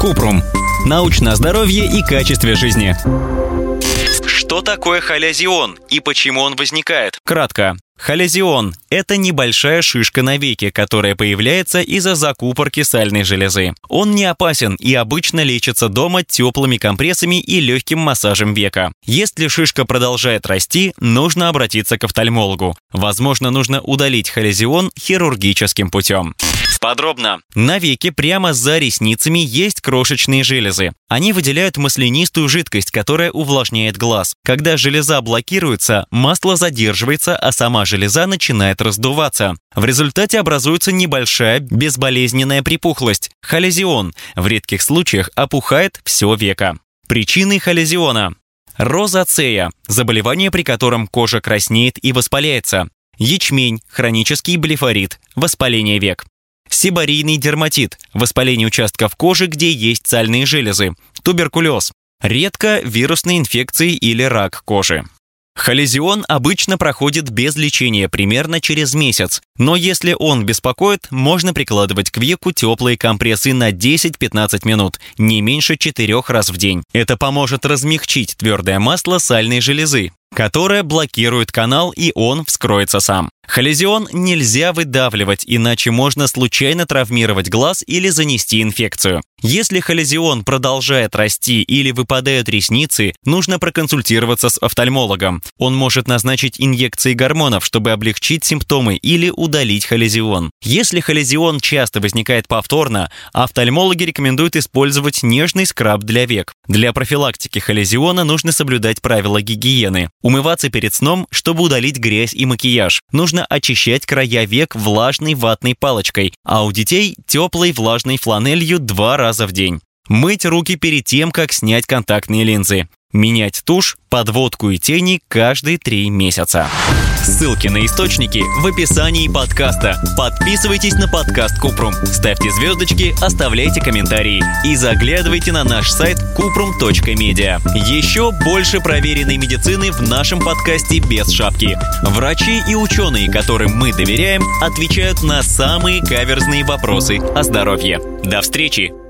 Купрум. Научное здоровье и качестве жизни. Что такое холезион и почему он возникает? Кратко. Холезион – это небольшая шишка на веке, которая появляется из-за закупорки сальной железы. Он не опасен и обычно лечится дома теплыми компрессами и легким массажем века. Если шишка продолжает расти, нужно обратиться к офтальмологу. Возможно, нужно удалить холезион хирургическим путем. Подробно. На веке прямо за ресницами есть крошечные железы. Они выделяют маслянистую жидкость, которая увлажняет глаз. Когда железа блокируется, масло задерживается, а сама железа начинает раздуваться. В результате образуется небольшая безболезненная припухлость – холезион. В редких случаях опухает все веко. Причины холезиона. Розацея – заболевание, при котором кожа краснеет и воспаляется. Ячмень – хронический блефорит, воспаление век. Сибарийный дерматит – воспаление участков кожи, где есть сальные железы. Туберкулез. Редко вирусные инфекции или рак кожи. Холезион обычно проходит без лечения примерно через месяц, но если он беспокоит, можно прикладывать к веку теплые компрессы на 10-15 минут, не меньше 4 раз в день. Это поможет размягчить твердое масло сальной железы, которая блокирует канал и он вскроется сам. Холезион нельзя выдавливать, иначе можно случайно травмировать глаз или занести инфекцию. Если холезион продолжает расти или выпадают ресницы, нужно проконсультироваться с офтальмологом. Он может назначить инъекции гормонов, чтобы облегчить симптомы или удалить холезион. Если холезион часто возникает повторно, офтальмологи рекомендуют использовать нежный скраб для век. Для профилактики холезиона нужно соблюдать правила гигиены. Умываться перед сном, чтобы удалить грязь и макияж. Нужно очищать края век влажной ватной палочкой, а у детей теплой влажной фланелью два раза в день. Мыть руки перед тем, как снять контактные линзы. Менять тушь, подводку и тени каждые три месяца. Ссылки на источники в описании подкаста. Подписывайтесь на подкаст Купрум, ставьте звездочки, оставляйте комментарии и заглядывайте на наш сайт kuprum.media. Еще больше проверенной медицины в нашем подкасте без шапки. Врачи и ученые, которым мы доверяем, отвечают на самые каверзные вопросы о здоровье. До встречи!